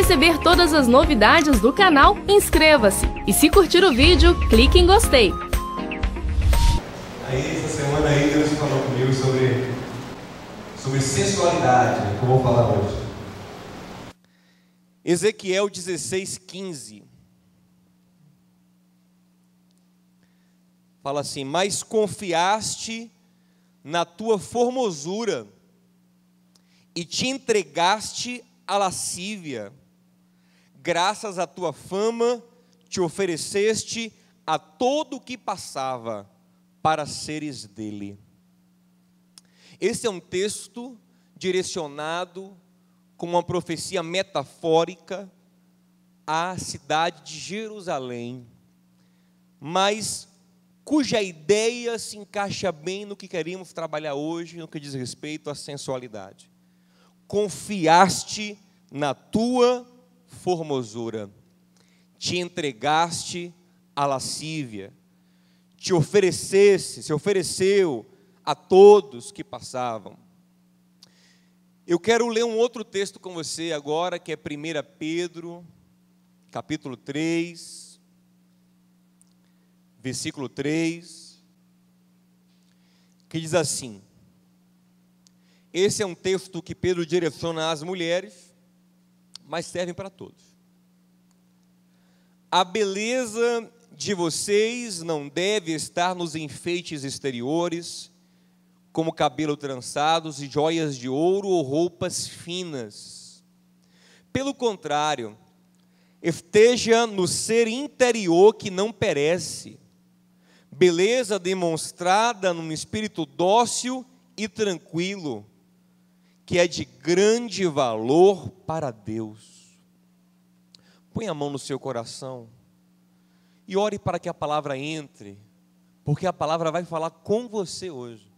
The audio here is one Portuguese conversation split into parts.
receber todas as novidades do canal, inscreva-se. E se curtir o vídeo, clique em gostei. Aí, essa semana aí, Deus falou comigo sobre, sobre sensualidade, que eu vou falar hoje. Ezequiel 16, 15. Fala assim: Mas confiaste na tua formosura e te entregaste à lascívia, graças à tua fama, te ofereceste a todo o que passava para seres dele. Esse é um texto direcionado com uma profecia metafórica à cidade de Jerusalém, mas cuja ideia se encaixa bem no que queríamos trabalhar hoje, no que diz respeito à sensualidade. Confiaste na tua formosura, te entregaste à lascívia, te oferecesse, se ofereceu a todos que passavam. Eu quero ler um outro texto com você agora, que é 1 Pedro, capítulo 3, versículo 3, que diz assim: Esse é um texto que Pedro direciona às mulheres, mas serve para todos. A beleza de vocês não deve estar nos enfeites exteriores, como cabelo trançados e joias de ouro ou roupas finas. Pelo contrário, esteja no ser interior que não perece, beleza demonstrada num espírito dócil e tranquilo, que é de grande valor para Deus. Põe a mão no seu coração e ore para que a palavra entre, porque a palavra vai falar com você hoje.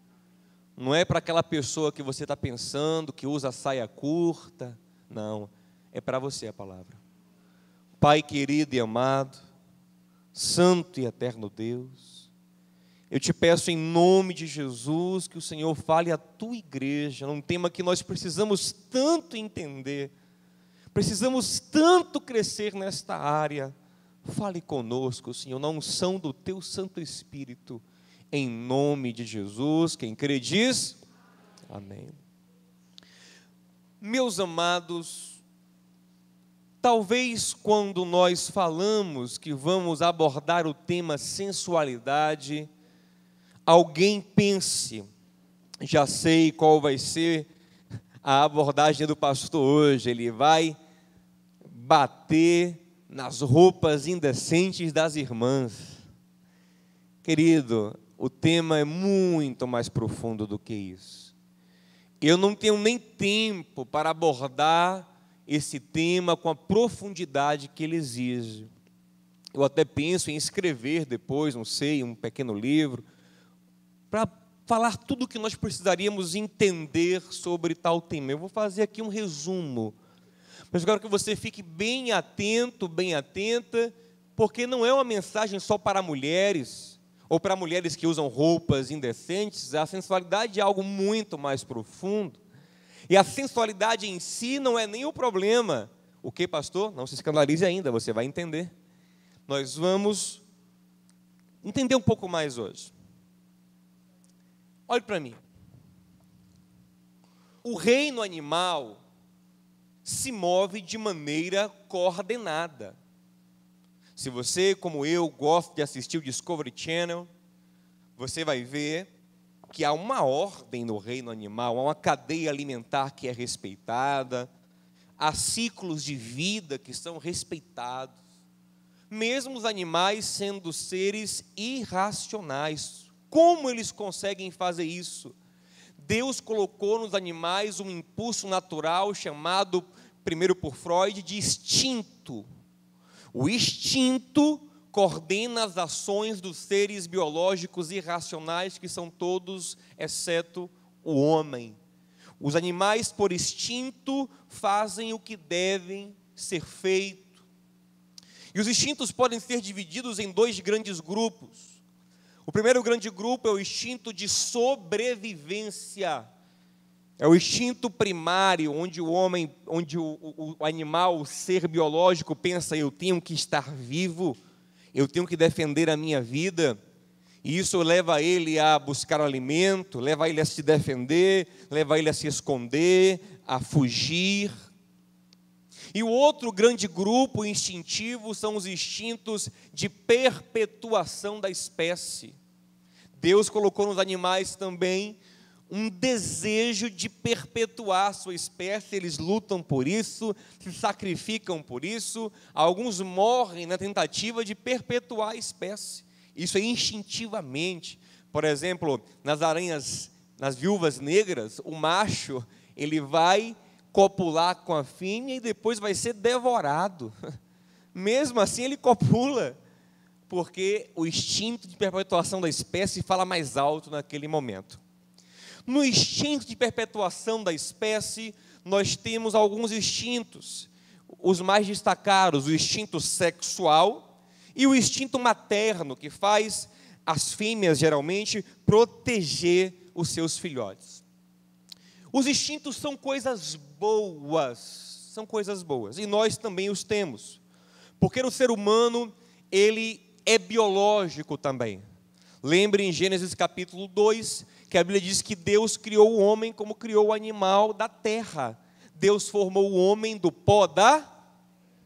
Não é para aquela pessoa que você está pensando, que usa saia curta. Não, é para você a palavra. Pai querido e amado, Santo e eterno Deus, eu te peço em nome de Jesus que o Senhor fale à tua igreja, num tema que nós precisamos tanto entender, precisamos tanto crescer nesta área. Fale conosco, Senhor, na unção do teu Santo Espírito em nome de Jesus. Quem crê diz amém. Meus amados, talvez quando nós falamos que vamos abordar o tema sensualidade, alguém pense, já sei qual vai ser a abordagem do pastor hoje, ele vai bater nas roupas indecentes das irmãs. Querido, o tema é muito mais profundo do que isso. Eu não tenho nem tempo para abordar esse tema com a profundidade que ele exige. Eu até penso em escrever depois, não sei, um pequeno livro, para falar tudo o que nós precisaríamos entender sobre tal tema. Eu vou fazer aqui um resumo, mas quero que você fique bem atento, bem atenta, porque não é uma mensagem só para mulheres ou para mulheres que usam roupas indecentes, a sensualidade é algo muito mais profundo. E a sensualidade em si não é nem o problema. O que, pastor? Não se escandalize ainda, você vai entender. Nós vamos entender um pouco mais hoje. Olhe para mim. O reino animal se move de maneira coordenada. Se você, como eu, gosta de assistir o Discovery Channel, você vai ver que há uma ordem no reino animal, há uma cadeia alimentar que é respeitada, há ciclos de vida que são respeitados, mesmo os animais sendo seres irracionais. Como eles conseguem fazer isso? Deus colocou nos animais um impulso natural chamado, primeiro por Freud, de instinto. O instinto coordena as ações dos seres biológicos irracionais, que são todos, exceto o homem. Os animais, por instinto, fazem o que devem ser feito. E os instintos podem ser divididos em dois grandes grupos. O primeiro grande grupo é o instinto de sobrevivência. É o instinto primário, onde o homem, onde o, o, o, animal, o ser biológico pensa: eu tenho que estar vivo, eu tenho que defender a minha vida. E isso leva ele a buscar alimento, leva ele a se defender, leva ele a se esconder, a fugir. E o outro grande grupo instintivo são os instintos de perpetuação da espécie. Deus colocou nos animais também um desejo de perpetuar sua espécie, eles lutam por isso, se sacrificam por isso, alguns morrem na tentativa de perpetuar a espécie. Isso é instintivamente. Por exemplo, nas aranhas, nas viúvas negras, o macho, ele vai copular com a fêmea e depois vai ser devorado. Mesmo assim, ele copula, porque o instinto de perpetuação da espécie fala mais alto naquele momento. No instinto de perpetuação da espécie, nós temos alguns instintos. Os mais destacados, o instinto sexual e o instinto materno, que faz as fêmeas, geralmente, proteger os seus filhotes. Os instintos são coisas boas, são coisas boas, e nós também os temos. Porque o ser humano, ele é biológico também. Lembre em Gênesis capítulo 2 que a Bíblia diz que Deus criou o homem como criou o animal da terra. Deus formou o homem do pó da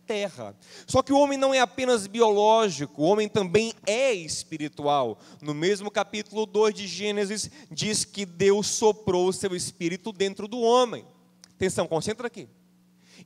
terra. Só que o homem não é apenas biológico, o homem também é espiritual. No mesmo capítulo 2 de Gênesis, diz que Deus soprou o seu espírito dentro do homem. Atenção, concentra aqui.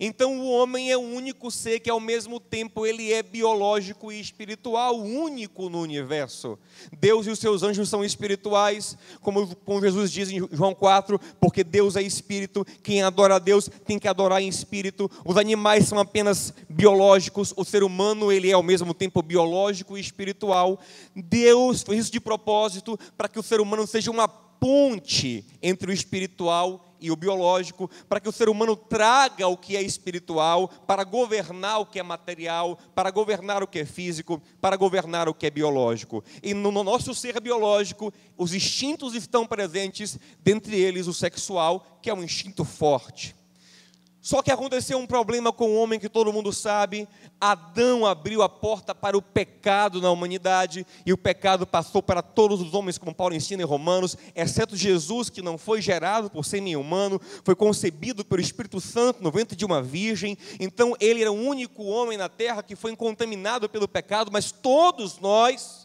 Então o homem é o único ser que ao mesmo tempo ele é biológico e espiritual, único no universo. Deus e os seus anjos são espirituais, como, Jesus diz em João 4, porque Deus é espírito, quem adora a Deus tem que adorar em espírito. Os animais são apenas biológicos, o ser humano ele é ao mesmo tempo biológico e espiritual. Deus fez isso de propósito para que o ser humano seja uma ponte entre o espiritual e o biológico, para que o ser humano traga o que é espiritual, para governar o que é material, para governar o que é físico, para governar o que é biológico. E no nosso ser biológico, os instintos estão presentes, dentre eles o sexual, que é um instinto forte. Só que aconteceu um problema com o homem que todo mundo sabe. Adão abriu a porta para o pecado na humanidade e o pecado passou para todos os homens, como Paulo ensina em Romanos, exceto Jesus, que não foi gerado por nem humano, foi concebido pelo Espírito Santo no ventre de uma virgem. Então ele era o único homem na terra que foi contaminado pelo pecado, mas todos nós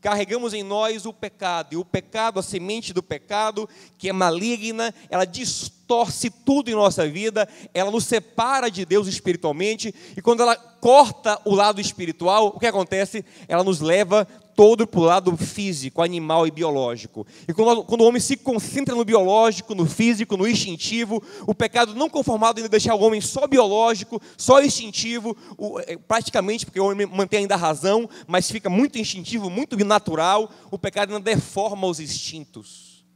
carregamos em nós o pecado, e o pecado, a semente do pecado, que é maligna, ela distorce tudo em nossa vida, ela nos separa de Deus espiritualmente, e quando ela corta o lado espiritual, o que acontece? Ela nos leva todo para o lado físico, animal e biológico. E quando, quando, o homem se concentra no biológico, no físico, no instintivo, o pecado não conformado em deixar o homem só biológico, só instintivo, o, é, praticamente porque o homem mantém ainda a razão, mas fica muito instintivo, muito natural, o pecado ainda deforma os instintos,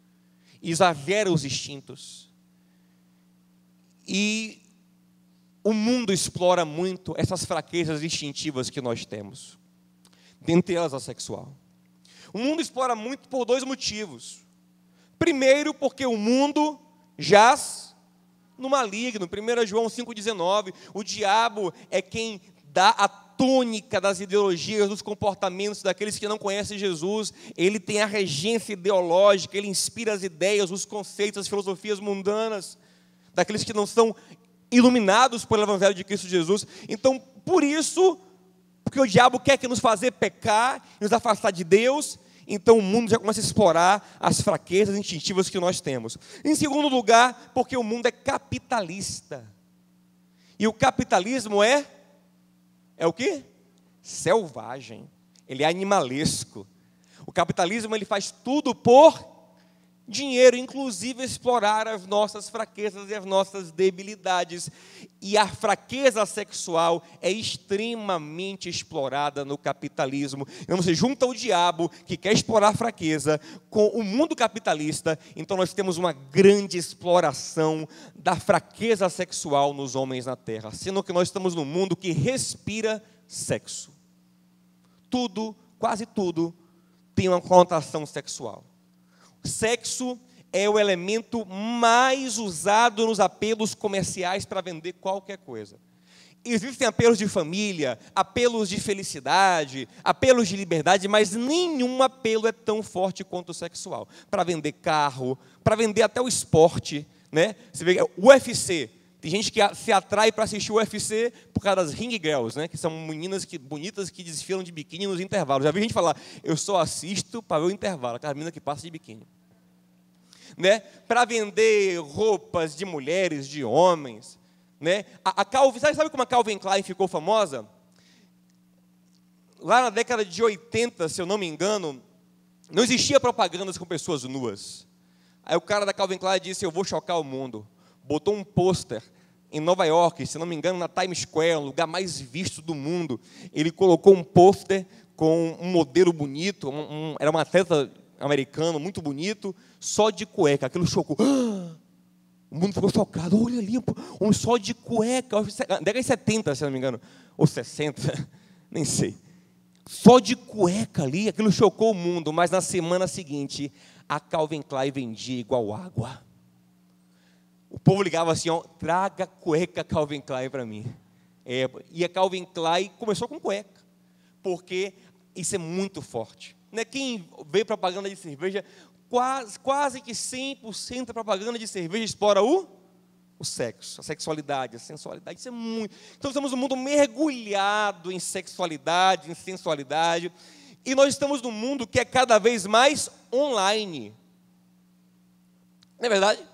exagera os instintos. E o mundo explora muito essas fraquezas instintivas que nós temos dentre elas a sexual. O mundo explora muito por dois motivos. Primeiro, porque o mundo jaz no maligno. 1 João 5,19. O diabo é quem dá a tônica das ideologias, dos comportamentos daqueles que não conhecem Jesus. Ele tem a regência ideológica, ele inspira as ideias, os conceitos, as filosofias mundanas daqueles que não são iluminados pelo Evangelho de Cristo Jesus. Então, por isso, porque o diabo quer que nos fazer pecar, nos afastar de Deus, então o mundo já começa a explorar as fraquezas instintivas que nós temos. Em segundo lugar, porque o mundo é capitalista. E o capitalismo é é o que? Selvagem. Ele é animalesco. O capitalismo ele faz tudo por dinheiro, inclusive explorar as nossas fraquezas e as nossas debilidades. E a fraqueza sexual é extremamente explorada no capitalismo. Então você junta o diabo, que quer explorar a fraqueza, com o mundo capitalista, então nós temos uma grande exploração da fraqueza sexual nos homens na terra, sendo que nós estamos num mundo que respira sexo. Tudo, quase tudo, tem uma conotação sexual. Sexo é o elemento mais usado nos apelos comerciais para vender qualquer coisa. Existem apelos de família, apelos de felicidade, apelos de liberdade, mas nenhum apelo é tão forte quanto o sexual. Para vender carro, para vender até o esporte. Né? Você vê, o UFC, tem gente que se atrai para assistir o UFC por causa das ring girls, né? que são meninas que, bonitas que desfilam de biquíni nos intervalos. Já vi gente falar, eu só assisto para ver o intervalo, aquela menina que passa de biquíni. Né? Para vender roupas de mulheres, de homens. Né? A, a Calvin, sabe, sabe como a Calvin Klein ficou famosa? Lá na década de 80, se eu não me engano, não existia propagandas com pessoas nuas. Aí o cara da Calvin Klein disse: Eu vou chocar o mundo. Botou um pôster em Nova York, se não me engano, na Times Square, o lugar mais visto do mundo. Ele colocou um pôster com um modelo bonito, um, um, era um atleta americano muito bonito, só de cueca. Aquilo chocou. O mundo ficou chocado. Olha ali, um só de cueca. Década de 70, se não me engano. Ou 60, nem sei. Só de cueca ali, aquilo chocou o mundo. Mas na semana seguinte, a Calvin Klein vendia igual água. O povo ligava assim, ó, traga cueca Calvin Klein para mim. É, e a Calvin Klein começou com cueca. Porque isso é muito forte. Né? Quem vê propaganda de cerveja, quase, quase que 100% da propaganda de cerveja explora o, o sexo, a sexualidade, a sensualidade. Isso é muito. Então, estamos num mundo mergulhado em sexualidade, em sensualidade. E nós estamos num mundo que é cada vez mais online. Não é verdade?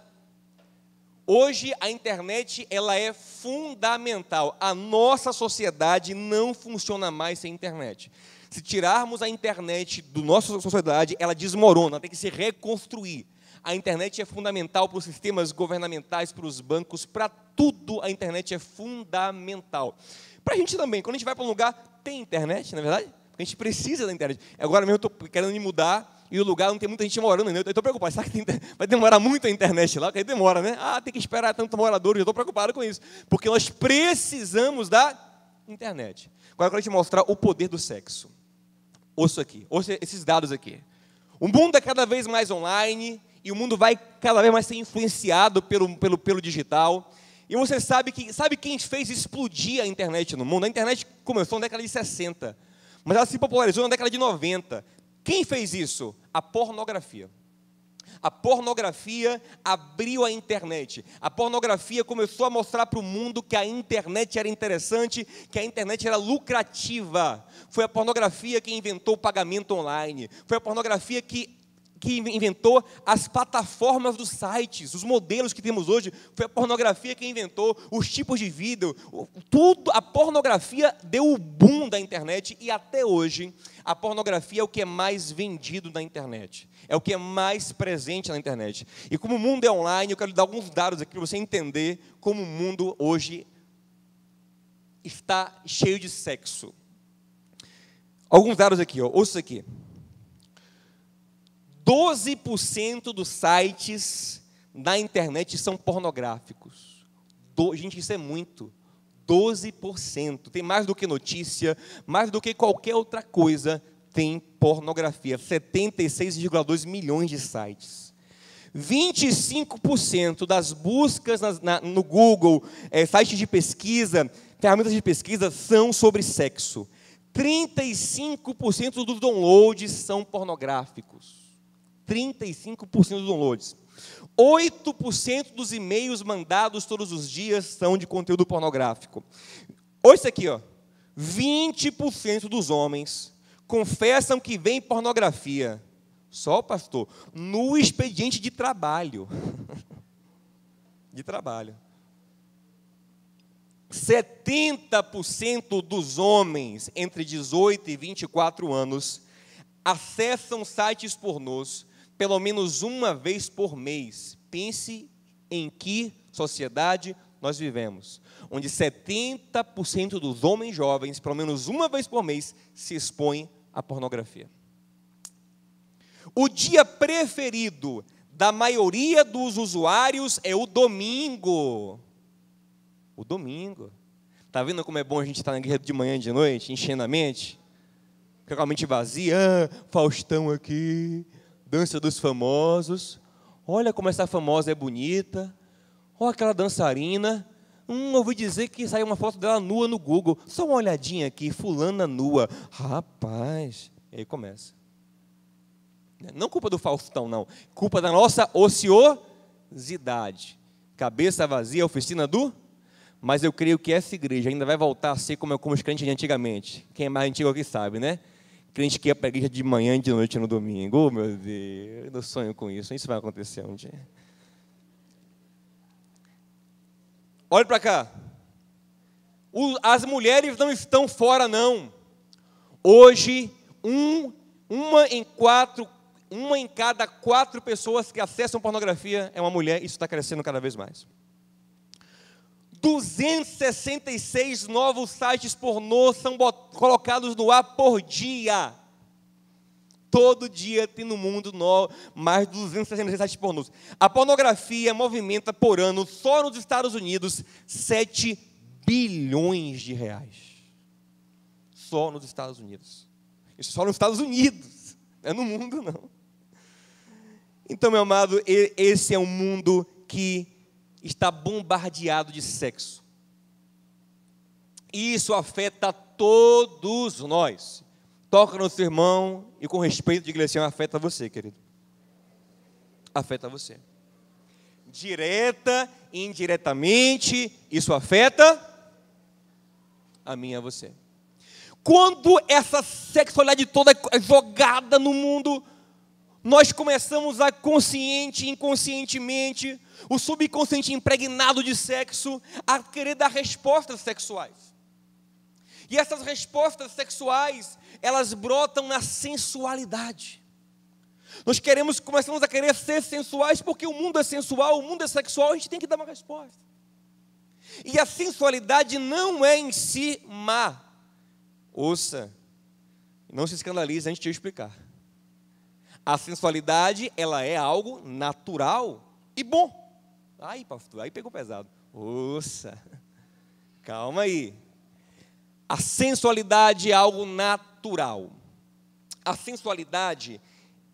Hoje a internet ela é fundamental. A nossa sociedade não funciona mais sem internet. Se tirarmos a internet da nossa sociedade, ela desmorona, tem que se reconstruir. A internet é fundamental para os sistemas governamentais, para os bancos, para tudo a internet é fundamental. Para a gente também, quando a gente vai para um lugar, tem internet, não é verdade? A gente precisa da internet. Agora mesmo eu estou querendo me mudar e o lugar não tem muita gente morando, né? eu estou preocupado. Será que tem, vai demorar muito a internet lá? Porque aí demora, né? Ah, tem que esperar tanto morador, eu estou preocupado com isso. Porque nós precisamos da internet. Agora eu quero te mostrar o poder do sexo. Ouça aqui, ouça esses dados aqui. O mundo é cada vez mais online e o mundo vai cada vez mais ser influenciado pelo, pelo, pelo digital. E você sabe que sabe quem fez explodir a internet no mundo? A internet começou na década de 60, mas ela se popularizou na década de 90. Quem fez isso? A pornografia. A pornografia abriu a internet. A pornografia começou a mostrar para o mundo que a internet era interessante, que a internet era lucrativa. Foi a pornografia que inventou o pagamento online. Foi a pornografia que que inventou as plataformas dos sites, os modelos que temos hoje, foi a pornografia que inventou os tipos de vídeo, tudo, a pornografia deu o boom da internet e até hoje a pornografia é o que é mais vendido na internet, é o que é mais presente na internet. E como o mundo é online, eu quero dar alguns dados aqui para você entender como o mundo hoje está cheio de sexo. Alguns dados aqui, ó, ouça aqui. 12% dos sites na internet são pornográficos. Do, gente, isso é muito. 12%. Tem mais do que notícia, mais do que qualquer outra coisa, tem pornografia. 76,2 milhões de sites. 25% das buscas na, na, no Google, é, sites de pesquisa, ferramentas de pesquisa, são sobre sexo. 35% dos downloads são pornográficos. 35% dos downloads. 8% dos e-mails mandados todos os dias são de conteúdo pornográfico. Olha isso aqui, ó. 20% dos homens confessam que vem pornografia. Só, pastor, no expediente de trabalho. de trabalho. 70% dos homens entre 18 e 24 anos acessam sites pornôs pelo menos uma vez por mês. Pense em que sociedade nós vivemos, onde 70% dos homens jovens, pelo menos uma vez por mês, se expõem à pornografia. O dia preferido da maioria dos usuários é o domingo. O domingo. Tá vendo como é bom a gente estar na guerra de manhã e de noite, enchendo a mente? Com a mente vazia, ah, Faustão aqui, dança dos famosos. Olha como essa famosa é bonita. Olha aquela dançarina. Hum, ouvi dizer que saiu uma foto dela nua no Google. Só uma olhadinha aqui, fulana nua. Rapaz. E aí começa. Não culpa do Faustão, não. Culpa da nossa ociosidade. Cabeça vazia, oficina do. Mas eu creio que essa igreja ainda vai voltar a ser como, como os crentes de antigamente. Quem é mais antigo aqui sabe, né? Crente que ia para a igreja de manhã e de noite no domingo. Oh, meu Deus, eu não sonho com isso. Isso vai acontecer um dia. Olhe para cá. As mulheres não estão fora, não. Hoje, um, uma em quatro, uma em cada quatro pessoas que acessam pornografia é uma mulher. Isso está crescendo cada vez mais. 266 novos sites pornô são colocados no ar por dia. Todo dia tem no mundo no, mais de 266 sites pornôs. A pornografia movimenta por ano, só nos Estados Unidos, 7 bilhões de reais. Só nos Estados Unidos. Isso só nos Estados Unidos. Não é no mundo, não. Então, meu amado, esse é um mundo que está bombardeado de sexo. E isso afeta todos nós. Toca no seu irmão e com respeito de igreja, afeta você, querido. Afeta você. Direta indiretamente, isso afeta a mim e a você. Quando essa sexualidade toda é jogada no mundo, nós começamos a consciente e inconscientemente, o subconsciente impregnado de sexo, a querer dar respostas sexuais. E essas respostas sexuais, elas brotam na sensualidade. Nós queremos, começamos a querer ser sensuais porque o mundo é sensual, o mundo é sexual, a gente tem que dar uma resposta. E a sensualidade não é em si má. Ouça, não se escandalize antes de eu explicar. A sensualidade, ela é algo natural e bom. Aí, pastor, aí pegou pesado. Ouça, calma aí. A sensualidade é algo natural. A sensualidade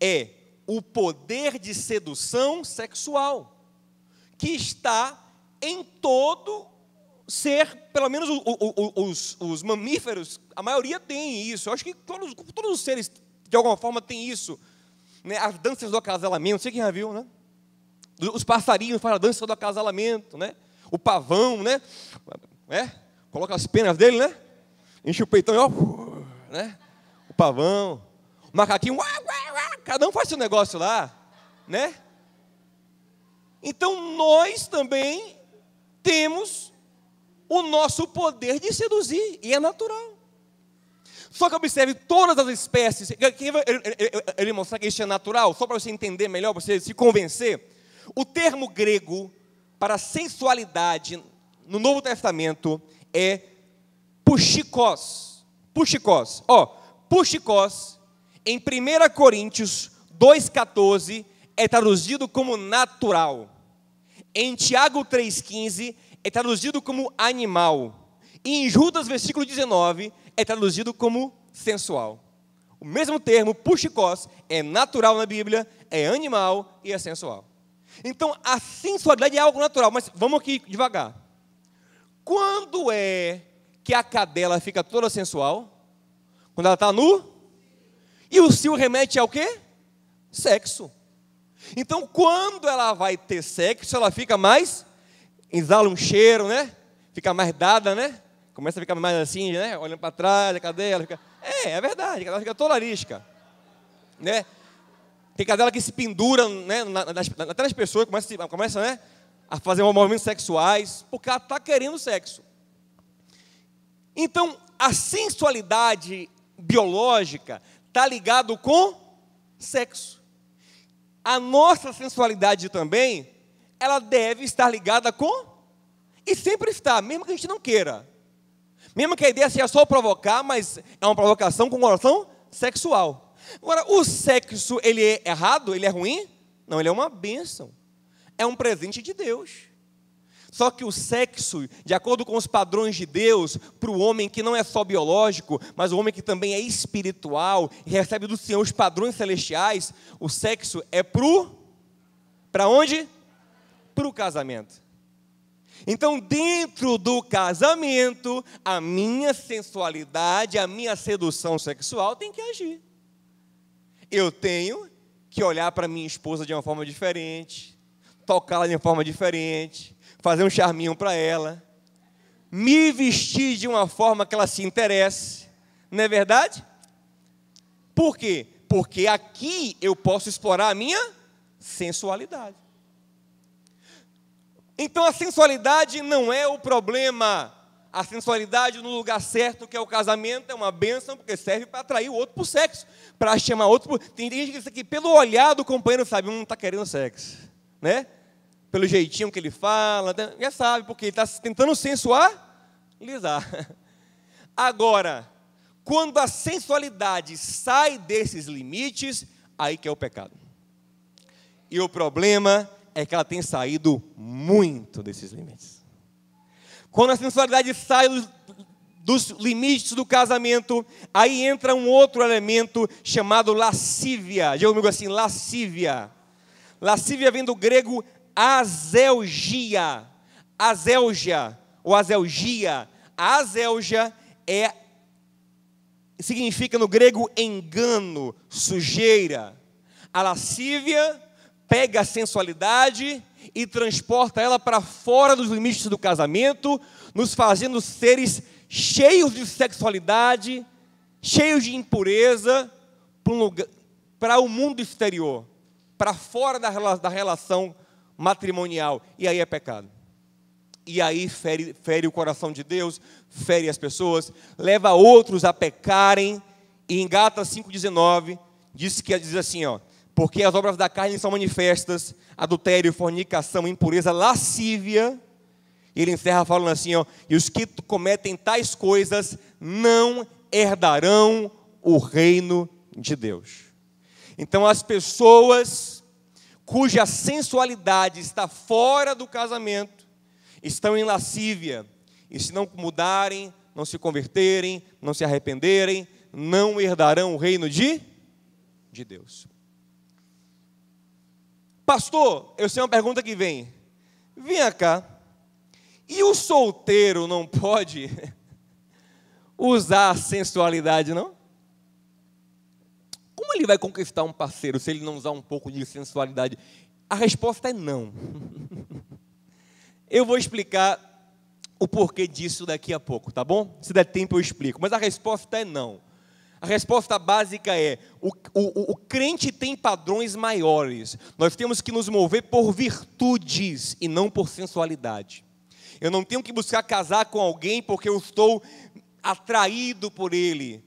é o poder de sedução sexual que está em todo ser, pelo menos os, os, mamíferos, a maioria tem isso. Eu acho que todos, todos os seres, de alguma forma, têm isso. Né? As danças do acasalamento, sei quem já viu, né? Os passarinhos fazem a dança do acasalamento, né? O pavão, né? É? Coloca as penas dele, né? enche o peitão e ó, né? O pavão, o macaquinho, uá, uá, uá, cada um faz seu negócio lá, né? Então nós também temos o nosso poder de seduzir, e é natural. Só que observe todas as espécies. Ele mostrar que isso é natural, só para você entender melhor, para você se convencer. O termo grego para sensualidade no Novo Testamento é puxicós. Puxicós. Ó, puxicós, em 1 Coríntios 2,14, é traduzido como natural. Em Tiago 3,15, é traduzido como animal. E em Judas, versículo 19, é traduzido como sensual. O mesmo termo, puxicós, é natural na Bíblia, é animal e é sensual. Então, a sensualidade é algo natural, mas vamos aqui devagar. Quando é que a cadela fica toda sensual? Quando ela está nu? E o cio remete ao quê? Sexo. Então, quando ela vai ter sexo, ela fica mais, exala um cheiro, né? Fica mais dada, né? Começa a ficar mais assim, né? Olhando para trás, a cadela fica... É, é verdade, a cadela fica toda arisca, né? Tem cadela que se pendura, né? Até nas pessoas, começa, começa né? a fazer movimentos sexuais, porque ela está querendo sexo. Então, a sensualidade biológica está ligado com sexo. A nossa sensualidade também, ela deve estar ligada com e sempre está, mesmo que a gente não queira. Mesmo que a ideia seja só provocar, mas é uma provocação com coração sexual. Agora, o sexo, ele é errado? Ele é ruim? Não, ele é uma bênção. É um presente de Deus. Só que o sexo, de acordo com os padrões de Deus, para o homem que não é só biológico, mas o homem que também é espiritual e recebe do Senhor os padrões celestiais, o sexo é para Para onde? Para o casamento. Então, dentro do casamento, a minha sensualidade, a minha sedução sexual tem que agir. Eu tenho que olhar para minha esposa de uma forma diferente, tocá-la de uma forma diferente, fazer um charminho para ela, me vestir de uma forma que ela se interesse, não é verdade? Por quê? Porque aqui eu posso explorar a minha sensualidade. Então a sensualidade não é o problema. A sensualidade no lugar certo, que é o casamento, é uma bênção, porque serve para atrair o outro para o sexo, para chamar outro. Pro... Tem gente que diz aqui, pelo olhar do companheiro, sabe, um está querendo sexo, né? Pelo jeitinho que ele fala, né? já sabe, porque ele está tentando sensualizar. Agora, quando a sensualidade sai desses limites, aí que é o pecado. E o problema é que ela tem saído muito desses limites. Quando a sensualidade sai dos limites do casamento, aí entra um outro elemento chamado lascívia. Diga comigo assim, lascívia. Lascívia vem do grego azelgia. Azelgia, ou azelgia. A azelgia é significa no grego engano, sujeira. A lascívia pega a sensualidade e transporta ela para fora dos limites do casamento, nos fazendo seres cheios de sexualidade, cheios de impureza, para o mundo exterior, para fora da, relação matrimonial. E aí é pecado. E aí fere, fere o coração de Deus, fere as pessoas, leva outros a pecarem. E em Gatas 5,19 diz que diz assim, ó, porque as obras da carne são manifestas: adultério, fornicação, impureza, lascívia. E ele encerra falando assim: ó, e os que cometem tais coisas não herdarão o reino de Deus. Então, as pessoas cuja sensualidade está fora do casamento estão em lascívia, e se não mudarem, não se converterem, não se arrependerem, não herdarão o reino de, de Deus. Pastor, eu sei uma pergunta que vem. Venha cá. E o solteiro não pode usar a sensualidade, não? Como ele vai conquistar um parceiro se ele não usar um pouco de sensualidade? A resposta é não. Eu vou explicar o porquê disso daqui a pouco, tá bom? Se der tempo eu explico. Mas a resposta é não. A resposta básica é: o, o, o, crente tem padrões maiores. Nós temos que nos mover por virtudes e não por sensualidade. Eu não tenho que buscar casar com alguém porque eu estou atraído por ele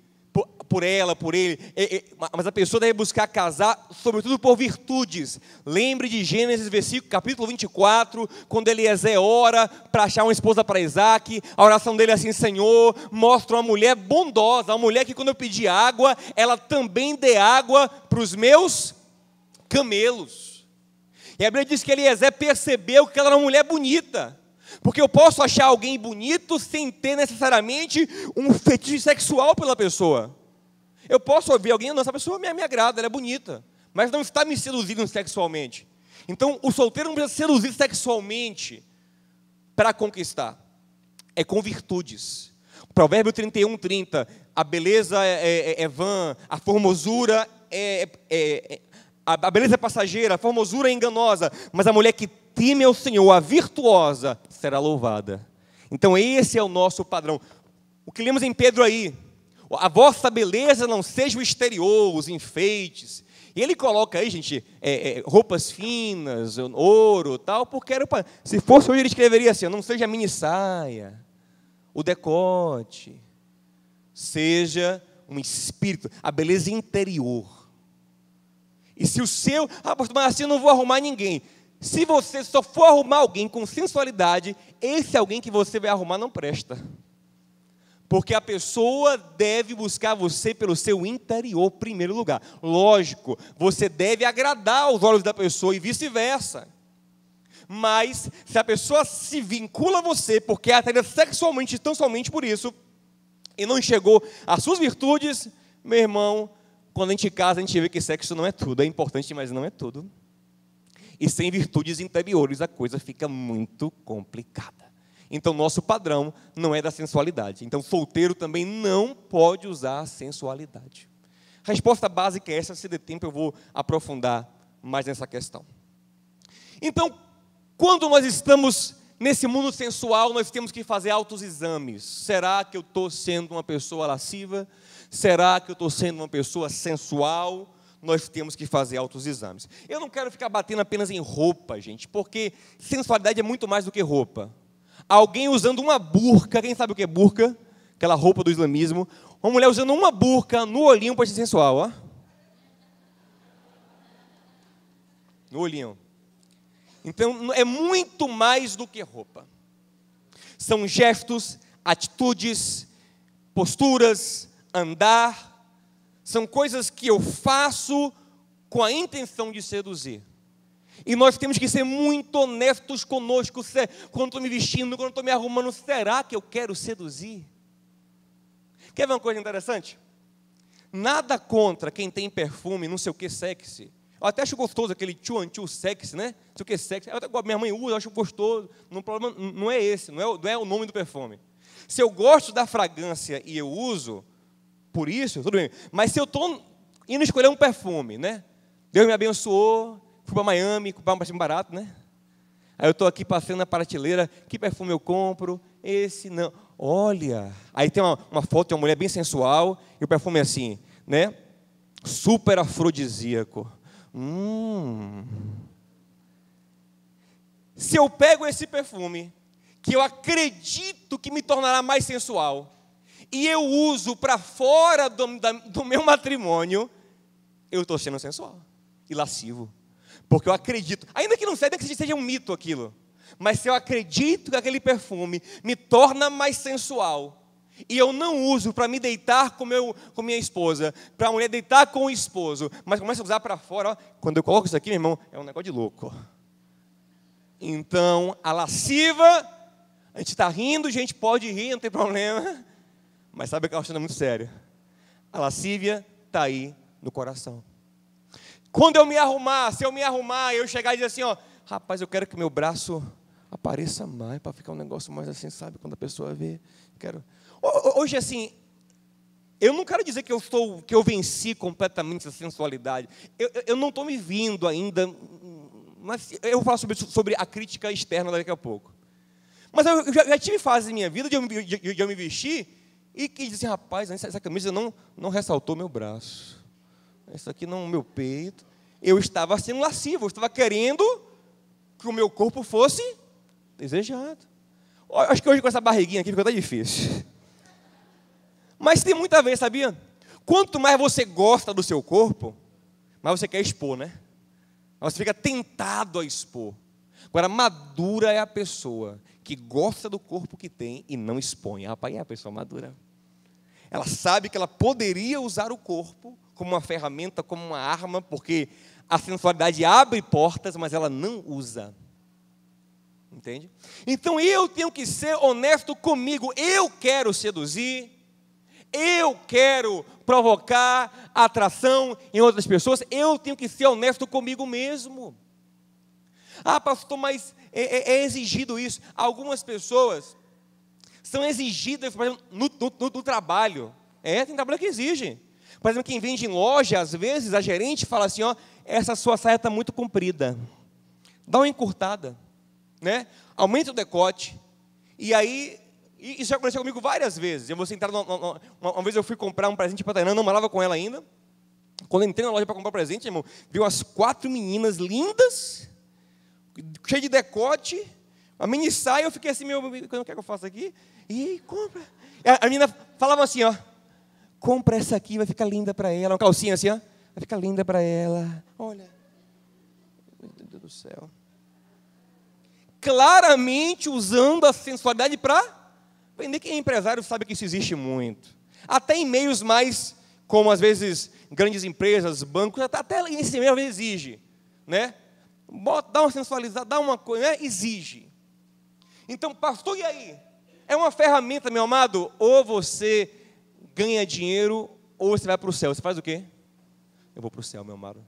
por ela, por ele, é, é, mas a pessoa deve buscar casar, sobretudo por virtudes. Lembre de Gênesis, versículo, capítulo 24, quando Eliezer ora para achar uma esposa para Isaac, a oração dele é assim: Senhor, mostra uma mulher bondosa, uma mulher que quando eu pedir água, ela também dê água para os meus camelos. E a Bíblia diz que Eliezer percebeu que ela era uma mulher bonita. Porque eu posso achar alguém bonito sem ter necessariamente um fetiche sexual pela pessoa. Eu posso ouvir alguém, essa pessoa me, me agrada, ela é bonita, mas não está me seduzindo sexualmente. Então, o solteiro não precisa seduzir sexualmente para conquistar, é com virtudes. Provérbio 31, 30, a beleza é, é, é, é vã, a formosura é, é, é, a beleza é passageira, a formosura é enganosa, mas a mulher que teme ao Senhor, a virtuosa, será louvada. Então, esse é o nosso padrão. O que lemos em Pedro aí, a vossa beleza não seja o exterior, os enfeites. E ele coloca aí, gente, é, é, roupas finas, ouro tal, porque era para. Se fosse hoje, ele escreveria assim: não seja a mini saia, o decote, seja um espírito, a beleza interior. E se o seu, ah, mas assim eu não vou arrumar ninguém. Se você só for arrumar alguém com sensualidade, esse alguém que você vai arrumar não presta. Porque a pessoa deve buscar você pelo seu interior, primeiro lugar. Lógico, você deve agradar aos olhos da pessoa e vice-versa. Mas, se a pessoa se vincula a você porque é atraída sexualmente, tão somente por isso, e não enxergou as suas virtudes, meu irmão, quando a gente casa, a gente vê que sexo não é tudo. É importante, mas não é tudo. E sem virtudes interiores a coisa fica muito complicada. Então, nosso padrão não é da sensualidade. Então, solteiro também não pode usar a sensualidade. A resposta básica é essa, se der tempo eu vou aprofundar mais nessa questão. Então, quando nós estamos nesse mundo sensual, nós temos que fazer altos exames. Será que eu estou sendo uma pessoa lasciva? Será que eu estou sendo uma pessoa sensual? Nós temos que fazer altos exames. Eu não quero ficar batendo apenas em roupa, gente, porque sensualidade é muito mais do que roupa. Alguém usando uma burca, quem sabe o que é burca? Aquela roupa do islamismo. Uma mulher usando uma burca no olhinho pode ser sensual, ó. No olhinho. Então, é muito mais do que roupa. São gestos, atitudes, posturas, andar. São coisas que eu faço com a intenção de seduzir. E nós temos que ser muito honestos conosco. Quando estou me vestindo, quando estou me arrumando, será que eu quero seduzir? Quer ver uma coisa interessante? Nada contra quem tem perfume, não sei o que, sexy. Eu até acho gostoso aquele tchu tchu sexy, né? Não sei o que, sexy. Eu, minha mãe usa, eu acho gostoso. Não, problema não é esse, não é, não é o nome do perfume. Se eu gosto da fragrância e eu uso, por isso, tudo bem. Mas se eu estou indo escolher um perfume, né? Deus me abençoou, fui para Miami, comprar um perfume barato, né? Aí eu estou aqui passando na prateleira, que perfume eu compro? Esse não. Olha, aí tem uma, uma foto de uma mulher bem sensual e o perfume é assim, né? Super afrodisíaco. Hum. Se eu pego esse perfume, que eu acredito que me tornará mais sensual, e eu uso para fora do, da, do meu matrimônio, eu estou sendo sensual e lascivo. Porque eu acredito, ainda que não seja, que seja um mito aquilo. Mas se eu acredito que aquele perfume me torna mais sensual, e eu não uso para me deitar com, meu, com minha esposa, para a mulher deitar com o esposo, mas começo a usar para fora, ó, quando eu coloco isso aqui, meu irmão, é um negócio de louco. Então, a lasciva, a gente está rindo, a gente pode rir, não tem problema, mas sabe que é muito séria. A lascívia está aí no coração. Quando eu me arrumar, se eu me arrumar, eu chegar e dizer assim, ó, rapaz, eu quero que meu braço apareça mais, para ficar um negócio mais assim, sabe? Quando a pessoa vê, quero. Hoje, assim, eu não quero dizer que eu estou, que eu venci completamente a sensualidade. Eu, eu não estou me vindo ainda, mas eu vou falar sobre, sobre a crítica externa daqui a pouco. Mas eu já, já tive fases em minha vida de eu, de, de eu me vestir e que disse, rapaz, essa, essa camisa não, não ressaltou meu braço. Isso aqui não meu peito. Eu estava sendo lascivo, eu estava querendo que o meu corpo fosse desejado. Acho que hoje com essa barriguinha aqui ficou até difícil. Mas tem muita vez, sabia? Quanto mais você gosta do seu corpo, mais você quer expor, né? Mas você fica tentado a expor. Agora, madura é a pessoa que gosta do corpo que tem e não expõe. Rapaz, é a pessoa madura. Ela sabe que ela poderia usar o corpo como uma ferramenta, como uma arma, porque a sensualidade abre portas, mas ela não usa. Entende? Então eu tenho que ser honesto comigo. Eu quero seduzir, eu quero provocar atração em outras pessoas, eu tenho que ser honesto comigo mesmo. Ah, pastor, mas é, é, é exigido isso. Algumas pessoas são exigidas exemplo, no, no, no, trabalho. É, tem trabalho que exige. Por exemplo, quem vende em loja, às vezes a gerente fala assim: ó, essa sua saia está muito comprida. Dá uma encurtada, né? Aumenta o decote. E aí, isso já aconteceu comigo várias vezes. Eu vou sentar, uma, uma, vez eu fui comprar um presente para a Tainá, não morava com ela ainda. Quando entrei na loja para comprar presente, irmão, viu as quatro meninas lindas, cheias de decote, a mini saia, eu fiquei assim, meu, o que é que eu faço aqui? E compra. A menina falava assim, ó, compra essa aqui, vai ficar linda para ela. Uma calcinha assim, ó, vai ficar linda para ela. Olha, meu Deus do céu. Claramente usando a sensualidade para vender. Quem é empresário sabe que isso existe muito. Até em meios mais, como às vezes grandes empresas, bancos, até esse meio às vezes exige, né? Bota, dá uma sensualizada, dá uma coisa, né? exige. Então, pastor, e aí? É uma ferramenta, meu amado, ou você ganha dinheiro, ou você vai para o céu. Você faz o quê? Eu vou para o céu, meu amado.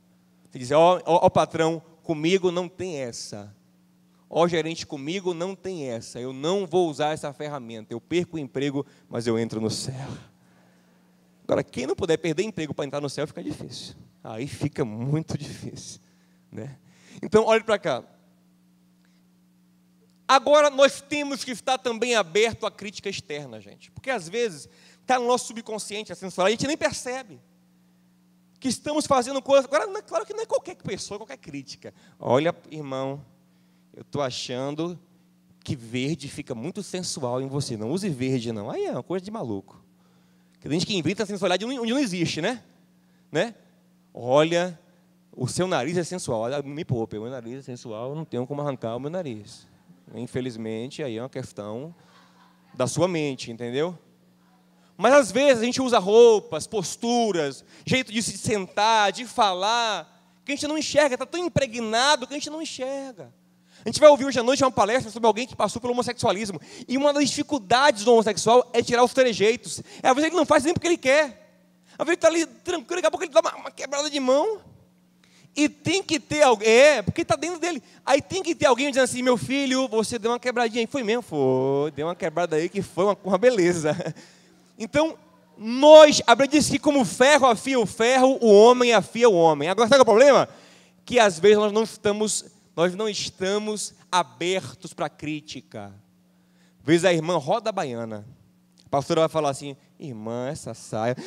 Você diz, ó, patrão, comigo não tem essa. Ó gerente, comigo não tem essa. Eu não vou usar essa ferramenta. Eu perco o emprego, mas eu entro no céu. Agora, quem não puder perder emprego para entrar no céu, fica difícil. Aí fica muito difícil. Né? Então, olhe para cá. Agora, nós temos que estar também aberto à crítica externa, gente. Porque às vezes está no nosso subconsciente a sensualidade, a gente nem percebe que estamos fazendo coisas. Agora, é claro que não é qualquer pessoa, qualquer crítica. Olha, irmão, eu estou achando que verde fica muito sensual em você. Não use verde, não. Aí é uma coisa de maluco. Tem gente que inventa a sensualidade onde não existe, né? né? Olha, o seu nariz é sensual. Me poupe, meu nariz é sensual, eu não tenho como arrancar o meu nariz. Infelizmente, aí é uma questão da sua mente, entendeu? Mas às vezes a gente usa roupas, posturas, jeito de se sentar, de falar, que a gente não enxerga, está tão impregnado que a gente não enxerga. A gente vai ouvir hoje à noite uma palestra sobre alguém que passou pelo homossexualismo. E uma das dificuldades do homossexual é tirar os trejeitos. É, às vezes ele não faz nem porque ele quer. Às vezes ele está ali tranquilo, daqui a pouco ele dá uma, uma quebrada de mão. E tem que ter alguém, é, porque está dentro dele. Aí tem que ter alguém dizendo assim: meu filho, você deu uma quebradinha aí. Foi mesmo? Foi, deu uma quebrada aí que foi uma, uma beleza. Então, nós, a Bíblia diz que como ferro afia o ferro, o homem afia o homem. Agora, sabe é o problema? Que às vezes nós não estamos, nós não estamos abertos para crítica. Às vezes a irmã roda a baiana. A pastora vai falar assim: irmã, essa saia.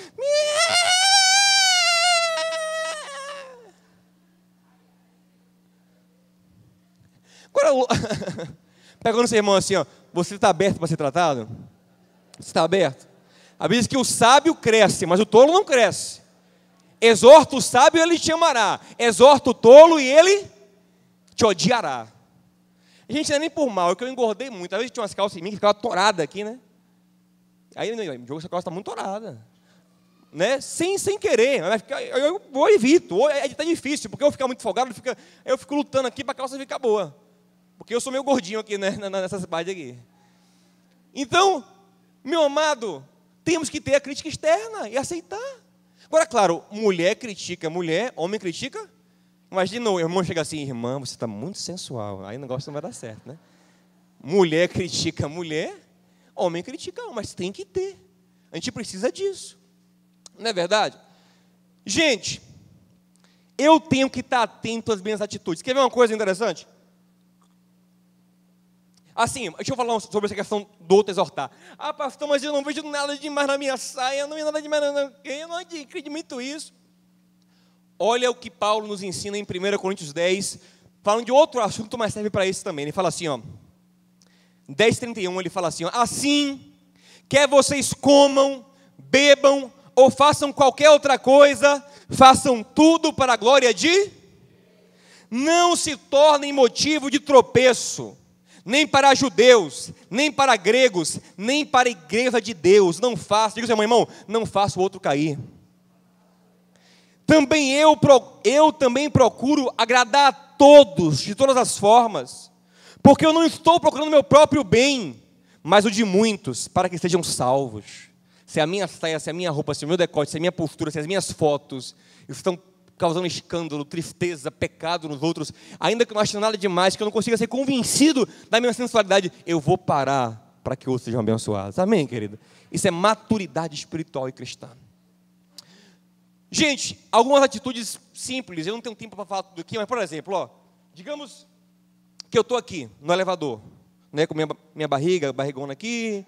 Agora, pegando esse irmão assim, ó, você está aberto para ser tratado? Você está aberto? A Bíblia diz que o sábio cresce, mas o tolo não cresce. Exorta o sábio, ele te amará. Exorta o tolo e ele te odiará. A gente não é nem por mal, é que eu engordei muito. Às vezes tinha umas calças em mim que ficava torada aqui, né? Aí, o jogo essa calça está muito torada. Né? Sem, sem querer. Eu evito. É, tá difícil, porque eu ficar muito folgado, fica, eu fico lutando aqui para a calça ficar boa. Porque eu sou meio gordinho aqui, né? Nessas partes aqui. Então, meu amado, temos que ter a crítica externa e aceitar. Agora, claro, mulher critica mulher, homem critica. Imagina o irmão chega assim, irmã, você está muito sensual. Aí o negócio não vai dar certo, né? Mulher critica mulher, homem critica homem, mas tem que ter. A gente precisa disso. Não é verdade? Gente, eu tenho que estar atento às minhas atitudes. Quer ver uma coisa interessante? Assim, deixa eu falar sobre essa questão do outro exortar. Ah, pastor, mas eu não vejo nada demais na minha saia, não vejo nada demais na Eu não acredito isso. Olha o que Paulo nos ensina em 1 Coríntios 10, falando de outro assunto, mas serve para esse também. Ele fala assim, ó. 10:31, ele fala assim, ó, assim, quer vocês comam, bebam ou façam qualquer outra coisa, façam tudo para a glória de não se tornem motivo de tropeço nem para judeus, nem para gregos, nem para a igreja de Deus. Não faço, diga seu irmão, não faço o outro cair. Também eu, eu também procuro agradar a todos, de todas as formas, porque eu não estou procurando meu próprio bem, mas o de muitos, para que sejam salvos. Se a minha saia, se a minha roupa, se o meu decote, se a minha postura, se as minhas fotos estão causando escândalo, tristeza, pecado nos outros, ainda que eu não ache nada demais, que eu não consiga ser convencido da minha sensualidade, eu vou parar para que outros sejam abençoados. Amém, querida? Isso é maturidade espiritual e cristã. Gente, algumas atitudes simples, eu não tenho tempo para falar tudo aqui, mas por exemplo, ó, digamos que eu estou aqui no elevador, né, com minha, minha barriga, barrigona aqui,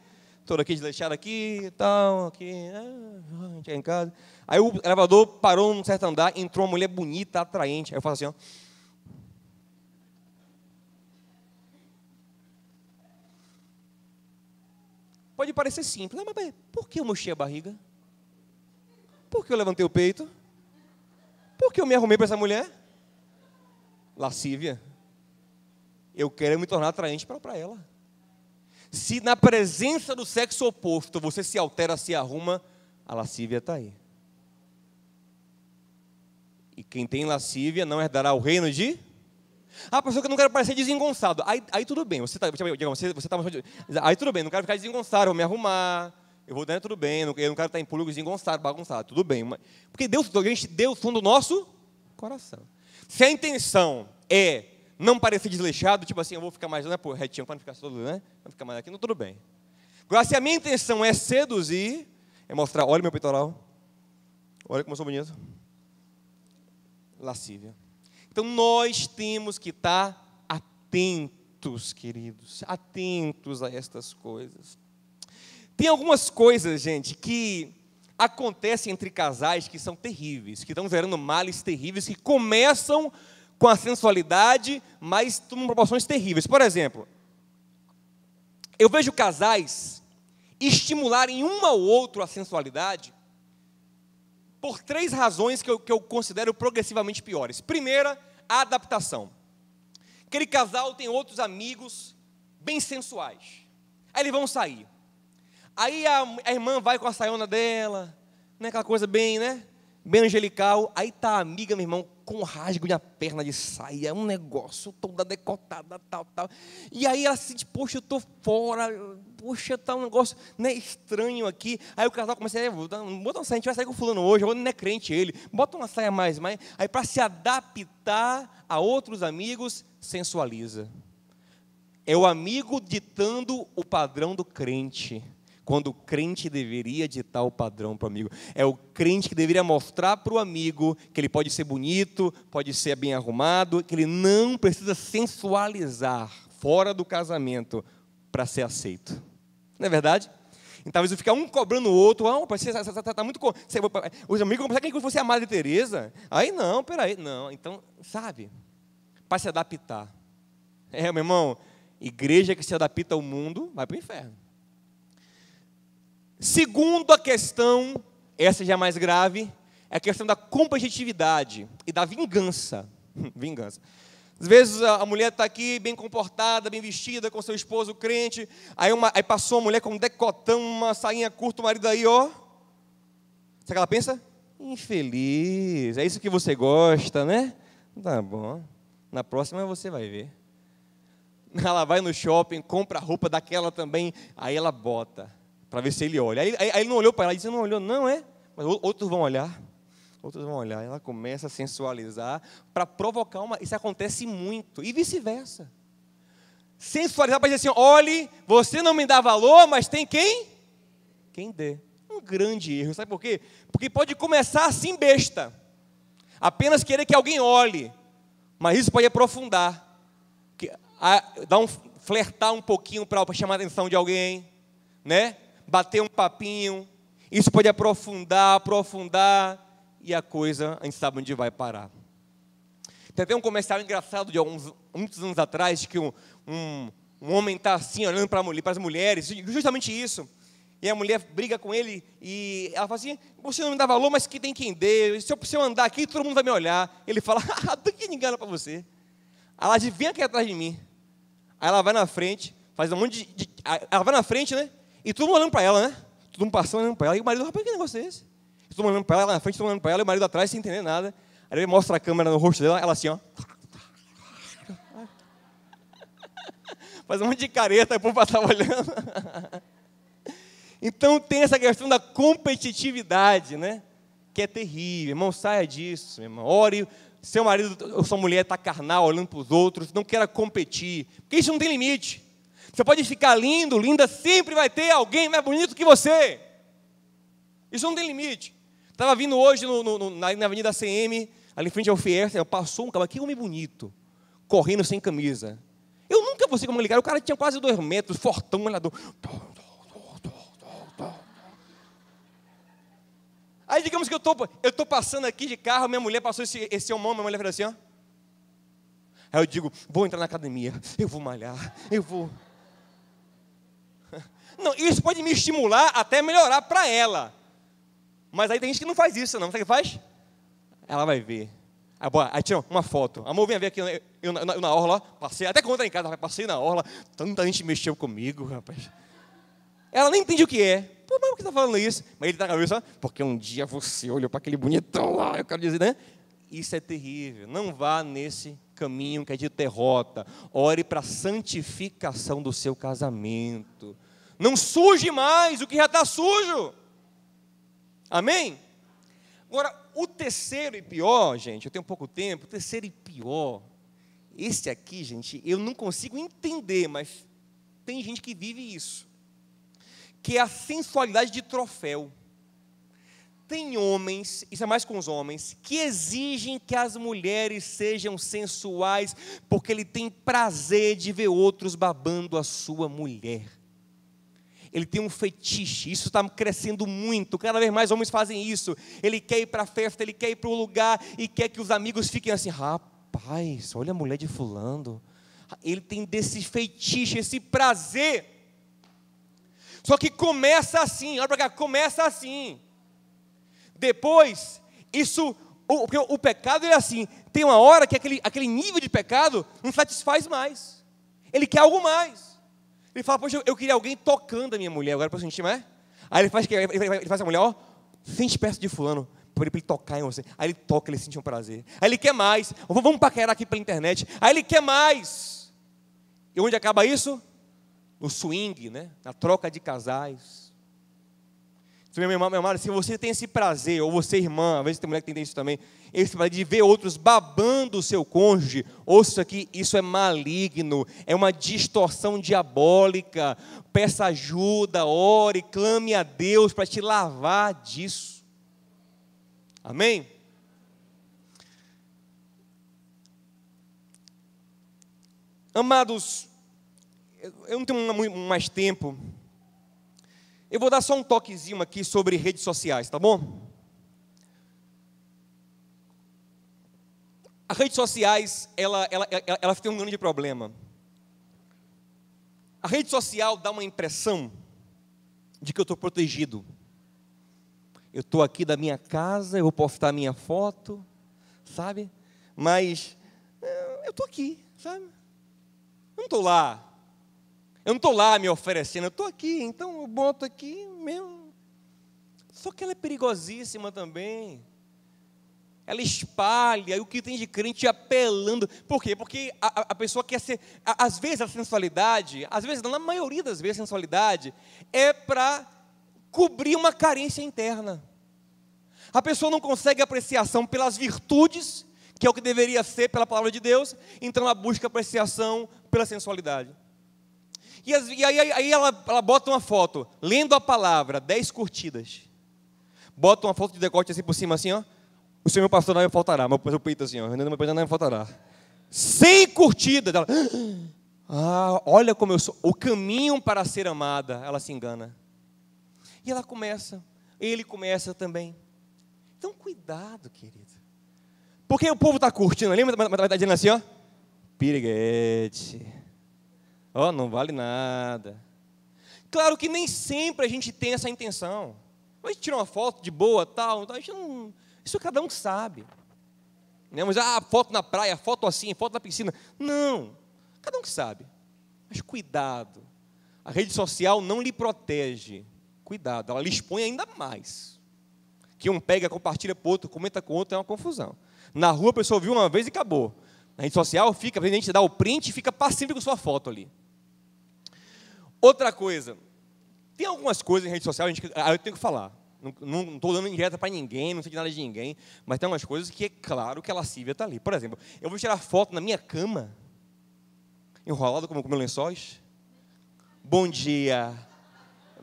todo aqui desleixado aqui, tal, aqui, a gente é em casa. Aí o elevador parou num certo andar, entrou uma mulher bonita, atraente. Aí eu falo assim, ó. Pode parecer simples, mas por que eu mochei a barriga? Por que eu levantei o peito? Por que eu me arrumei para essa mulher? Lascívia. Eu quero me tornar atraente para ela. Se na presença do sexo oposto você se altera, se arruma, a lascívia está aí. E quem tem lascívia não herdará o reino de. Ah, pessoa que eu não quero parecer desengonçado. Aí, aí tudo bem, você está. Você, você tá, aí tudo bem, não quero ficar desengonçado, vou me arrumar. Eu vou dar tudo bem, eu não quero estar em público desengonçado, bagunçado, tudo bem. Porque Deus, a gente, Deus som do nosso coração. Se a intenção é não parecer desleixado, tipo assim, eu vou ficar mais né, pô, retinho para não ficar todo, né? Não ficar mais aqui, não, tudo bem. Agora, se a minha intenção é seduzir, é mostrar, olha meu peitoral, olha como eu sou bonito. Lascívia. Então nós temos que estar atentos, queridos, atentos a estas coisas. Tem algumas coisas, gente, que acontecem entre casais que são terríveis, que estão gerando males terríveis, que começam com a sensualidade, mas tomam proporções terríveis. Por exemplo, eu vejo casais estimularem um ao outro a sensualidade por três razões que eu, que eu considero progressivamente piores. Primeira, a adaptação. Aquele casal tem outros amigos bem sensuais. Aí eles vão sair. Aí a, a irmã vai com a saiona dela, né, aquela coisa bem, né? Bem angelical. Aí tá a amiga, meu irmão, com rasgo de perna de saia, um negócio toda decotada, tal, tal. E aí ela se diz, poxa, eu tô fora, poxa, tá um negócio né, estranho aqui. Aí o casal começa a bota uma saia, a gente vai sair com fulano hoje, não é crente ele, bota uma saia mais, mais. Aí para se adaptar a outros amigos, sensualiza. É o amigo ditando o padrão do crente quando o crente deveria ditar o padrão para o amigo. É o crente que deveria mostrar para o amigo que ele pode ser bonito, pode ser bem arrumado, que ele não precisa sensualizar fora do casamento para ser aceito. Não é verdade? Então, talvez eu ficar um cobrando o outro, ah, você está tá muito. Você, os amigos pensam que você é a Madre Teresa. Aí não, peraí, não. Então, sabe, para se adaptar. É, meu irmão, igreja que se adapta ao mundo vai para o inferno. Segundo a questão, essa já é mais grave, é a questão da competitividade e da vingança. vingança. Às vezes a mulher está aqui bem comportada, bem vestida, com seu esposo crente, aí, uma, aí passou uma mulher com um decotão, uma sainha curta, o marido aí, ó. Sabe o que ela pensa? Infeliz, é isso que você gosta, né? Tá bom, na próxima você vai ver. Ela vai no shopping, compra roupa daquela também, aí ela bota para ver se ele olha. Aí, aí, aí ele não olhou para ela e disse: Não olhou, não é? Mas outros vão olhar. Outros vão olhar. Ela começa a sensualizar para provocar uma. Isso acontece muito. E vice-versa. Sensualizar para dizer assim: olhe, você não me dá valor, mas tem quem? Quem dê. Um grande erro. Sabe por quê? Porque pode começar assim besta. Apenas querer que alguém olhe. Mas isso pode aprofundar. Que, a, dar um, flertar um pouquinho para chamar a atenção de alguém. Né? Bater um papinho. Isso pode aprofundar, aprofundar, e a coisa a gente sabe onde vai parar. Tem até um comercial engraçado de alguns muitos anos atrás, de que um, um, um homem está assim, olhando para as mulheres, justamente isso. E a mulher briga com ele e ela fala assim: Você não me dá valor, mas que tem quem dê. Se eu, se eu andar aqui, todo mundo vai me olhar. Ele fala: Ah, do que engana para você? Ela diz: Vem aqui atrás de mim. Aí ela vai na frente, faz um monte de. de ela vai na frente, né? E todo mundo olhando para ela, né? Todo mundo passando olhando para ela. E o marido, rapaz, que negócio é esse? E todo mundo olhando para ela, na frente, todo mundo olhando para ela, e o marido atrás, sem entender nada. Aí ele mostra a câmera no rosto dela, ela assim, ó. Faz um monte de careta, o povo estava olhando. então tem essa questão da competitividade, né? Que é terrível. Irmão, saia disso, irmão. Ore, seu marido ou sua mulher está carnal, olhando para os outros, não queira competir. Porque isso não tem limite. Você pode ficar lindo, linda, sempre vai ter alguém mais bonito que você. Isso não tem limite. Estava vindo hoje no, no, na, na, Avenida CM, ali em frente ao Fierce, passou um cara, que homem bonito, correndo sem camisa. Eu nunca vou ser como ligar, o cara tinha quase dois metros, fortão, olhador. Aí digamos que eu tô, estou passando aqui de carro, minha mulher passou esse, esse homão, minha mulher falou assim, ó. Aí eu digo, vou entrar na academia, eu vou malhar, eu vou. Não, isso pode me estimular até melhorar para ela. Mas aí tem gente que não faz isso, não. Sabe o que faz? Ela vai ver. Aí, aí tira uma foto. Amor, vem ver aqui eu, eu, na, na orla, passei, até quando em casa, passei na orla, tanta gente mexeu comigo, rapaz. Ela nem entende o que é. Pô, mas por que está falando isso? Mas ele está na cabeça, porque um dia você olhou para aquele bonitão lá, eu quero dizer, né? Isso é terrível. Não vá nesse caminho que é de derrota. Ore para a santificação do seu casamento. Não suje mais o que já está sujo. Amém? Agora, o terceiro e pior, gente, eu tenho pouco tempo, o terceiro e pior esse aqui, gente, eu não consigo entender, mas tem gente que vive isso. Que é a sensualidade de troféu. Tem homens, isso é mais com os homens, que exigem que as mulheres sejam sensuais, porque ele tem prazer de ver outros babando a sua mulher. Ele tem um fetiche, isso está crescendo muito, cada vez mais homens fazem isso. Ele quer ir para a festa, ele quer ir para o lugar e quer que os amigos fiquem assim, rapaz, olha a mulher de fulano. Ele tem desse feitiço, esse prazer. Só que começa assim, olha para cá, começa assim. Depois, isso, o, o, pecado é assim, tem uma hora que aquele, aquele nível de pecado não satisfaz mais. Ele quer algo mais. Ele fala, poxa, eu queria alguém tocando a minha mulher, agora para sentir mais. Aí ele faz, ele faz a mulher, ó, sente perto de fulano, para ele tocar em você. Aí ele toca, ele sente um prazer. Aí ele quer mais. Vamos paquerar aqui pela internet. Aí ele quer mais. E onde acaba isso? No swing, né? Na troca de casais. Meu irmão, meu irmão, se você tem esse prazer, ou você, irmã, às vezes tem mulher que tem isso também, esse prazer de ver outros babando o seu cônjuge, ouça aqui, isso é maligno, é uma distorção diabólica. Peça ajuda, ore, clame a Deus para te lavar disso. Amém? Amados, eu não tenho mais tempo eu vou dar só um toquezinho aqui sobre redes sociais, tá bom? As redes sociais, ela, ela, ela, ela tem um grande problema. A rede social dá uma impressão de que eu estou protegido. Eu estou aqui da minha casa, eu vou postar minha foto, sabe? Mas eh, eu estou aqui, sabe? Eu não estou lá eu não estou lá me oferecendo, eu estou aqui, então eu boto aqui mesmo. Só que ela é perigosíssima também. Ela espalha o que tem de crente apelando. Por quê? Porque a, a pessoa quer ser. A, às vezes a sensualidade, às vezes, na maioria das vezes, a sensualidade é para cobrir uma carência interna. A pessoa não consegue apreciação pelas virtudes, que é o que deveria ser pela palavra de Deus, então ela busca apreciação pela sensualidade. E, as, e aí, aí ela, ela, bota uma foto, lendo a palavra, dez curtidas. Bota uma foto de decote assim por cima, assim, ó. O Senhor pastor não me faltará. Meu, meu peito assim, ó. Meu peito não me faltará. Sem curtidas. Ela, ah, olha como eu sou. O caminho para ser amada. Ela se engana. E ela começa. Ele começa também. Então, cuidado, querido. Porque o povo está curtindo ali, mas está dizendo assim, ó. Piriguete. Ó, oh, não vale nada. Claro que nem sempre a gente tem essa intenção. A gente tira uma foto de boa, tal, a gente não, isso cada um sabe. Né? Mas, ah, foto na praia, foto assim, foto na piscina. Não, cada um que sabe. Mas cuidado, a rede social não lhe protege. Cuidado, ela lhe expõe ainda mais. Que um pega, compartilha para outro, comenta com outro, é uma confusão. Na rua a pessoa viu uma vez e acabou. Na rede social fica, a gente dá o print e fica passivo com sua foto ali. Outra coisa, tem algumas coisas em rede social, a gente, ah, eu tenho que falar. Não estou dando indireta para ninguém, não sei de nada de ninguém, mas tem algumas coisas que é claro que a lascívia está ali. Por exemplo, eu vou tirar foto na minha cama, enrolado como com meus lençóis. Bom dia.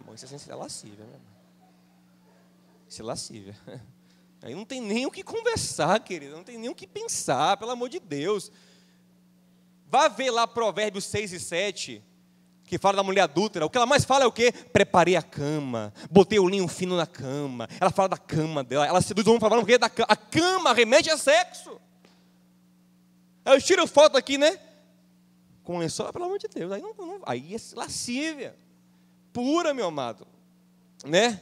Bom, isso é, é lascívia, né? Isso é lascívia. Aí não tem nem o que conversar, querido, não tem nem o que pensar, pelo amor de Deus. Vá ver lá Provérbios 6 e 7 que fala da mulher adúltera, o que ela mais fala é o quê? Preparei a cama, botei o linho fino na cama. Ela fala da cama dela, ela seduz o homem falando o quê? Da cama. A cama remete a sexo. Aí eu tiro foto aqui, né? Com lençol, pelo amor de Deus. Aí, não, não, aí é lascívia. Pura, meu amado. Né?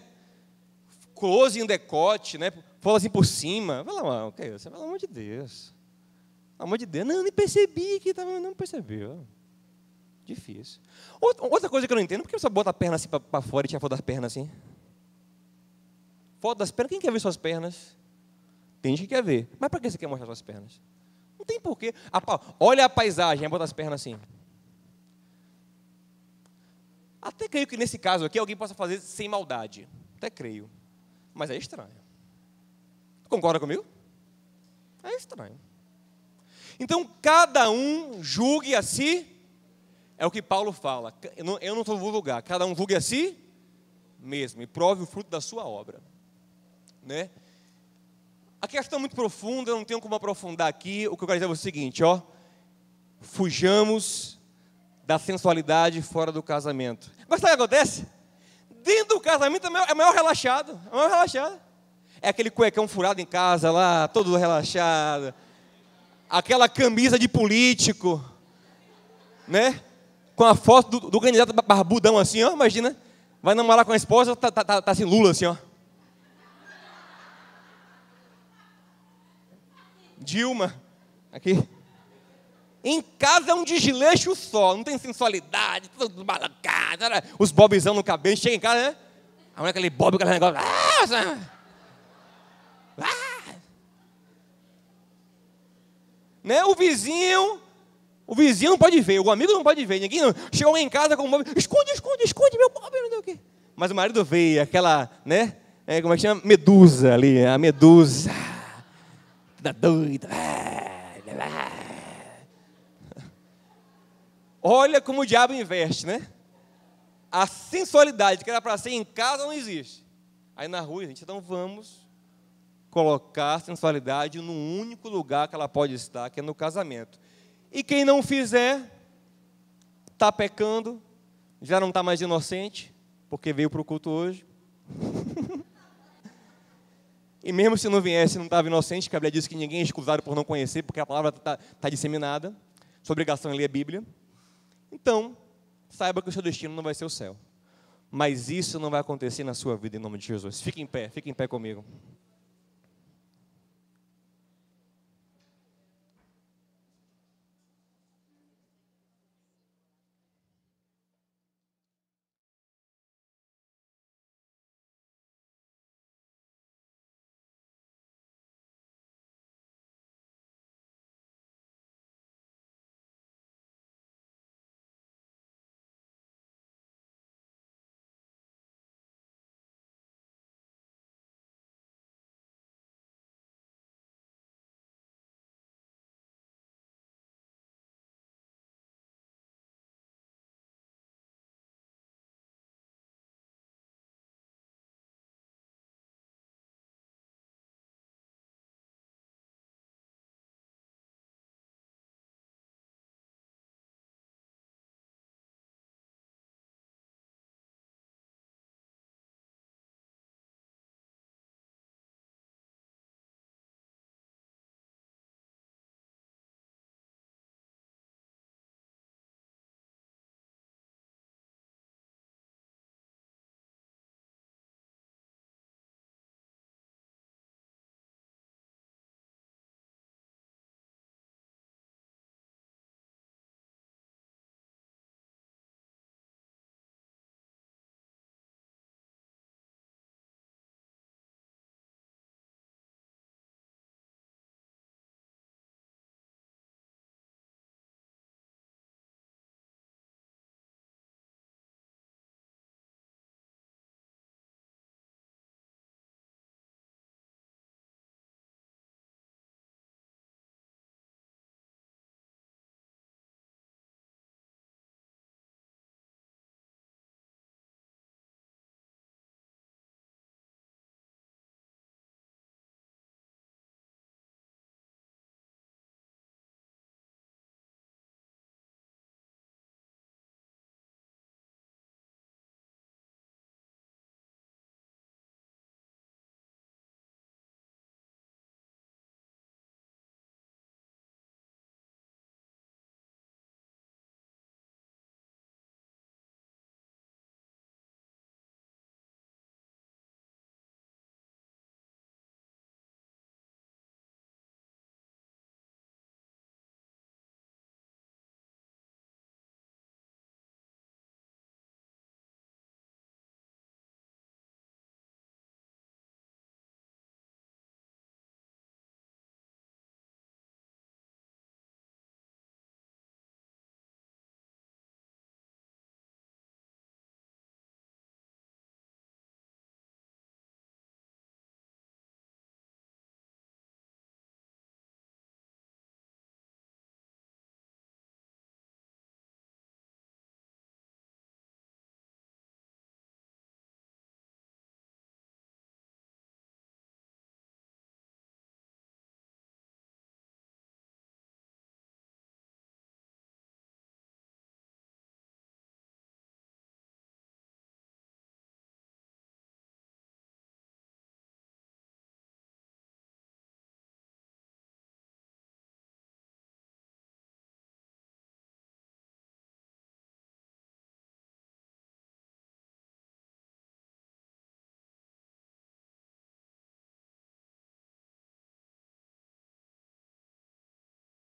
Close em decote, né? Fala assim por cima. Lá, o que é isso? Pelo amor de Deus. Pelo amor de Deus. Não, nem percebi que estava. Não percebeu. Difícil. Outra coisa que eu não entendo, por que você bota a perna assim para fora e tira foto das pernas assim? Foto das pernas, quem quer ver suas pernas? Tem gente que quer ver. Mas para que você quer mostrar suas pernas? Não tem porquê. Olha a paisagem, bota as pernas assim. Até creio que nesse caso aqui alguém possa fazer sem maldade. Até creio. Mas é estranho. Concorda comigo? É estranho. Então, cada um julgue a si, é o que Paulo fala. Eu não, vou julgar, cada um julgue a si mesmo e prove o fruto da sua obra. Né? A questão é muito profunda, eu não tenho como aprofundar aqui. O que eu quero dizer é o seguinte, ó. Fujamos da sensualidade fora do casamento. Mas sabe o que acontece? Dentro do casamento é maior, é maior relaxado. É maior relaxado. É aquele cuecão furado em casa lá, todo relaxado. Aquela camisa de político, né? Com a foto do, do candidato barbudão assim, ó, imagina. Vai namorar com a esposa, tá, tá, tá, tá assim, Lula assim, ó. Dilma, aqui. Em casa é um desleixo só, não tem sensualidade, tudo balancado, os bobzão no cabelo, chega em casa, né? A mulher aquele bob, aquele negócio. Ah, ah. Né? O vizinho, o vizinho não pode ver, o amigo não pode ver, ninguém não. Chegou em casa com o bob, esconde, esconde, esconde meu bob, não sei o quê. Mas o marido veio, aquela, né? É, como é que chama? Medusa ali, a medusa. Tá doida. Olha como o diabo investe, né? A sensualidade que era para ser em casa não existe. Aí na rua, gente, então vamos colocar a sensualidade no único lugar que ela pode estar, que é no casamento. E quem não fizer, está pecando, já não está mais inocente, porque veio para o culto hoje. e mesmo se não viesse, não estava inocente, que a Bíblia diz que ninguém é excusado por não conhecer, porque a palavra está tá disseminada. Sua obrigação é ler a Bíblia. Então, saiba que o seu destino não vai ser o céu. Mas isso não vai acontecer na sua vida em nome de Jesus. Fique em pé, fique em pé comigo.